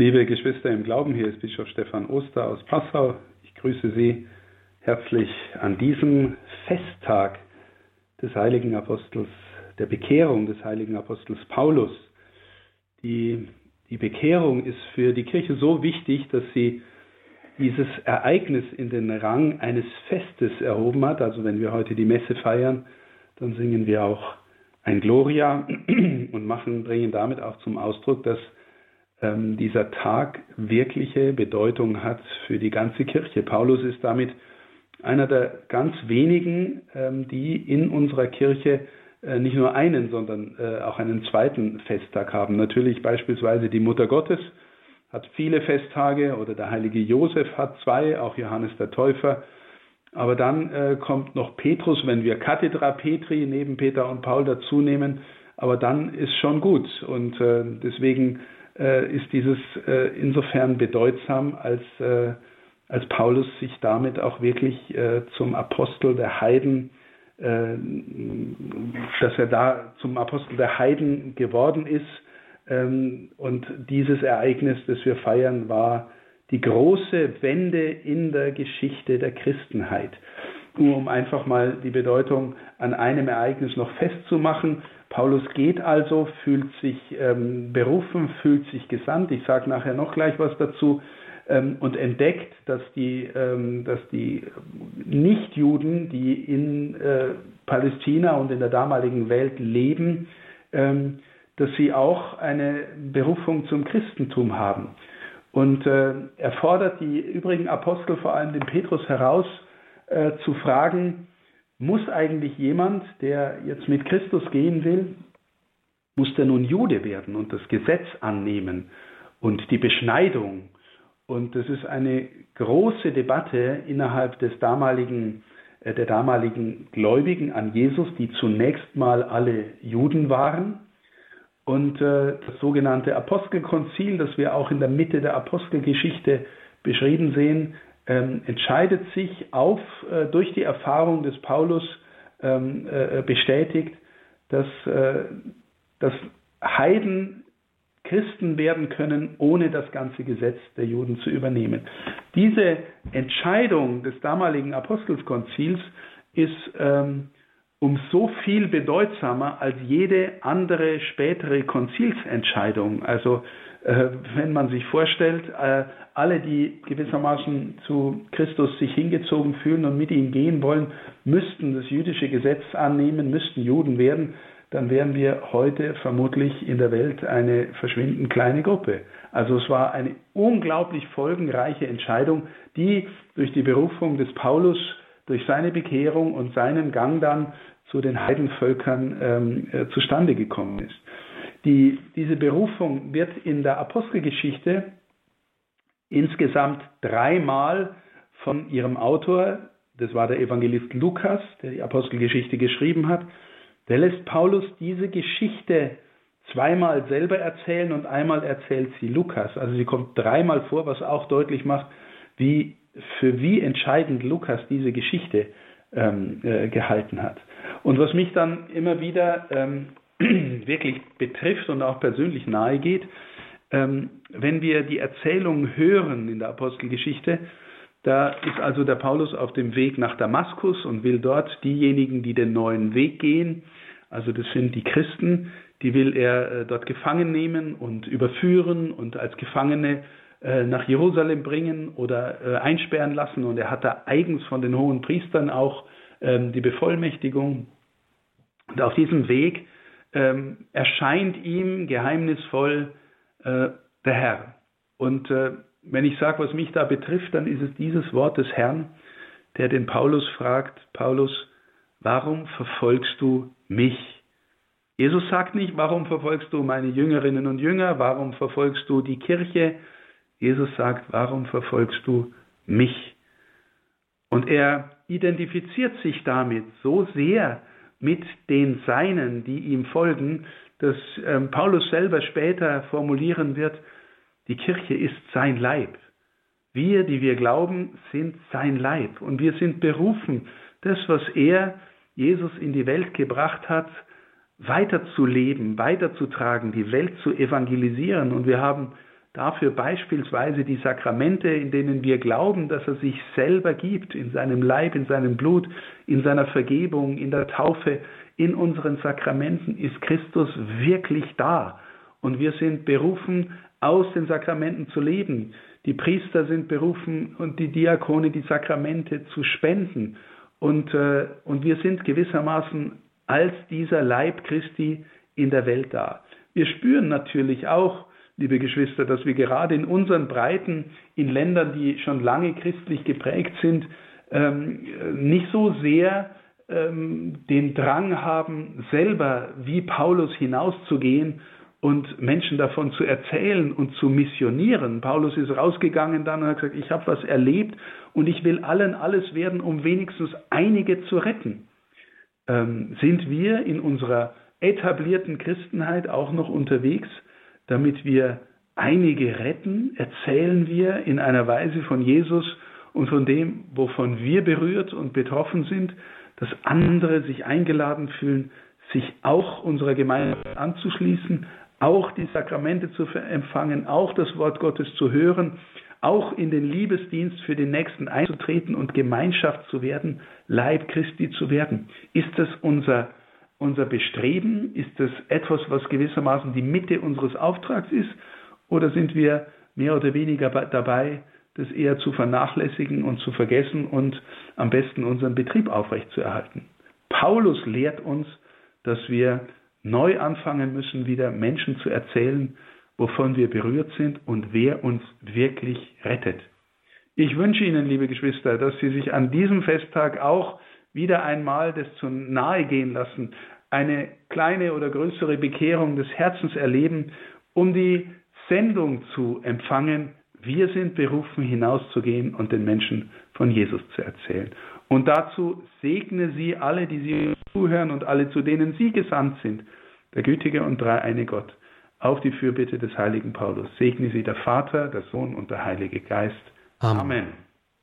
Liebe Geschwister im Glauben, hier ist Bischof Stefan Oster aus Passau. Ich grüße Sie herzlich an diesem Festtag des heiligen Apostels, der Bekehrung des heiligen Apostels Paulus. Die, die Bekehrung ist für die Kirche so wichtig, dass sie dieses Ereignis in den Rang eines Festes erhoben hat. Also wenn wir heute die Messe feiern, dann singen wir auch ein Gloria und machen, bringen damit auch zum Ausdruck, dass ähm, dieser Tag wirkliche Bedeutung hat für die ganze Kirche. Paulus ist damit einer der ganz wenigen, ähm, die in unserer Kirche äh, nicht nur einen, sondern äh, auch einen zweiten Festtag haben. Natürlich beispielsweise die Mutter Gottes hat viele Festtage oder der heilige Josef hat zwei, auch Johannes der Täufer. Aber dann äh, kommt noch Petrus, wenn wir Kathedra Petri neben Peter und Paul dazu nehmen. Aber dann ist schon gut. Und äh, deswegen ist dieses äh, insofern bedeutsam, als, äh, als Paulus sich damit auch wirklich äh, zum Apostel der Heiden, äh, dass er da zum Apostel der Heiden geworden ist. Ähm, und dieses Ereignis, das wir feiern, war die große Wende in der Geschichte der Christenheit. Nur um einfach mal die Bedeutung an einem Ereignis noch festzumachen. Paulus geht also, fühlt sich ähm, berufen, fühlt sich gesandt. Ich sage nachher noch gleich was dazu. Ähm, und entdeckt, dass die, ähm, dass die Nichtjuden, die in äh, Palästina und in der damaligen Welt leben, ähm, dass sie auch eine Berufung zum Christentum haben. Und äh, er fordert die übrigen Apostel, vor allem den Petrus, heraus, äh, zu fragen, muss eigentlich jemand, der jetzt mit Christus gehen will, muss der nun Jude werden und das Gesetz annehmen und die Beschneidung? Und das ist eine große Debatte innerhalb des damaligen, äh, der damaligen Gläubigen an Jesus, die zunächst mal alle Juden waren. Und äh, das sogenannte Apostelkonzil, das wir auch in der Mitte der Apostelgeschichte beschrieben sehen, ähm, entscheidet sich auf, äh, durch die Erfahrung des Paulus ähm, äh, bestätigt, dass, äh, dass Heiden Christen werden können, ohne das ganze Gesetz der Juden zu übernehmen. Diese Entscheidung des damaligen Apostelskonzils ist ähm, um so viel bedeutsamer als jede andere spätere Konzilsentscheidung. Also wenn man sich vorstellt, äh, alle, die gewissermaßen zu Christus sich hingezogen fühlen und mit ihm gehen wollen, müssten das jüdische Gesetz annehmen, müssten Juden werden, dann wären wir heute vermutlich in der Welt eine verschwindend kleine Gruppe. Also es war eine unglaublich folgenreiche Entscheidung, die durch die Berufung des Paulus, durch seine Bekehrung und seinen Gang dann zu den Heidenvölkern ähm, äh, zustande gekommen ist. Die, diese Berufung wird in der Apostelgeschichte insgesamt dreimal von ihrem Autor, das war der Evangelist Lukas, der die Apostelgeschichte geschrieben hat, der lässt Paulus diese Geschichte zweimal selber erzählen und einmal erzählt sie Lukas. Also sie kommt dreimal vor, was auch deutlich macht, wie, für wie entscheidend Lukas diese Geschichte ähm, äh, gehalten hat. Und was mich dann immer wieder ähm, wirklich betrifft und auch persönlich nahe geht, ähm, wenn wir die Erzählung hören in der Apostelgeschichte, da ist also der Paulus auf dem Weg nach Damaskus und will dort diejenigen, die den neuen Weg gehen, also das sind die Christen, die will er äh, dort gefangen nehmen und überführen und als Gefangene äh, nach Jerusalem bringen oder äh, einsperren lassen. Und er hat da eigens von den hohen Priestern auch ähm, die Bevollmächtigung. Und auf diesem Weg ähm, erscheint ihm geheimnisvoll äh, der Herr. Und äh, wenn ich sage, was mich da betrifft, dann ist es dieses Wort des Herrn, der den Paulus fragt, Paulus, warum verfolgst du mich? Jesus sagt nicht, warum verfolgst du meine Jüngerinnen und Jünger, warum verfolgst du die Kirche? Jesus sagt, warum verfolgst du mich? Und er identifiziert sich damit so sehr, mit den Seinen, die ihm folgen, dass ähm, Paulus selber später formulieren wird, die Kirche ist sein Leib. Wir, die wir glauben, sind sein Leib und wir sind berufen, das, was er, Jesus, in die Welt gebracht hat, weiterzuleben, weiterzutragen, die Welt zu evangelisieren. Und wir haben dafür beispielsweise die Sakramente, in denen wir glauben, dass er sich selber gibt, in seinem Leib, in seinem Blut, in seiner Vergebung, in der Taufe, in unseren Sakramenten ist Christus wirklich da. Und wir sind berufen, aus den Sakramenten zu leben. Die Priester sind berufen und die Diakone die Sakramente zu spenden. Und, äh, und wir sind gewissermaßen als dieser Leib Christi in der Welt da. Wir spüren natürlich auch, liebe Geschwister, dass wir gerade in unseren Breiten, in Ländern, die schon lange christlich geprägt sind, ähm, nicht so sehr ähm, den Drang haben, selber wie Paulus hinauszugehen und Menschen davon zu erzählen und zu missionieren. Paulus ist rausgegangen dann und hat gesagt, ich habe was erlebt und ich will allen alles werden, um wenigstens einige zu retten. Ähm, sind wir in unserer etablierten Christenheit auch noch unterwegs, damit wir einige retten, erzählen wir in einer Weise von Jesus und von dem, wovon wir berührt und betroffen sind, dass andere sich eingeladen fühlen, sich auch unserer Gemeinde anzuschließen, auch die Sakramente zu empfangen, auch das Wort Gottes zu hören, auch in den Liebesdienst für den Nächsten einzutreten und Gemeinschaft zu werden, Leib Christi zu werden. Ist das unser, unser Bestreben? Ist das etwas, was gewissermaßen die Mitte unseres Auftrags ist? Oder sind wir mehr oder weniger dabei, das eher zu vernachlässigen und zu vergessen und am besten unseren Betrieb aufrechtzuerhalten? Paulus lehrt uns, dass wir neu anfangen müssen, wieder Menschen zu erzählen, wovon wir berührt sind und wer uns wirklich rettet. Ich wünsche Ihnen, liebe Geschwister, dass Sie sich an diesem Festtag auch wieder einmal das zu nahe gehen lassen, eine kleine oder größere Bekehrung des Herzens erleben, um die Sendung zu empfangen. Wir sind berufen, hinauszugehen und den Menschen von Jesus zu erzählen. Und dazu segne Sie alle, die Sie zuhören und alle, zu denen Sie gesandt sind, der gütige und dreieine Gott, auf die Fürbitte des heiligen Paulus. Segne Sie der Vater, der Sohn und der Heilige Geist. Amen. Amen.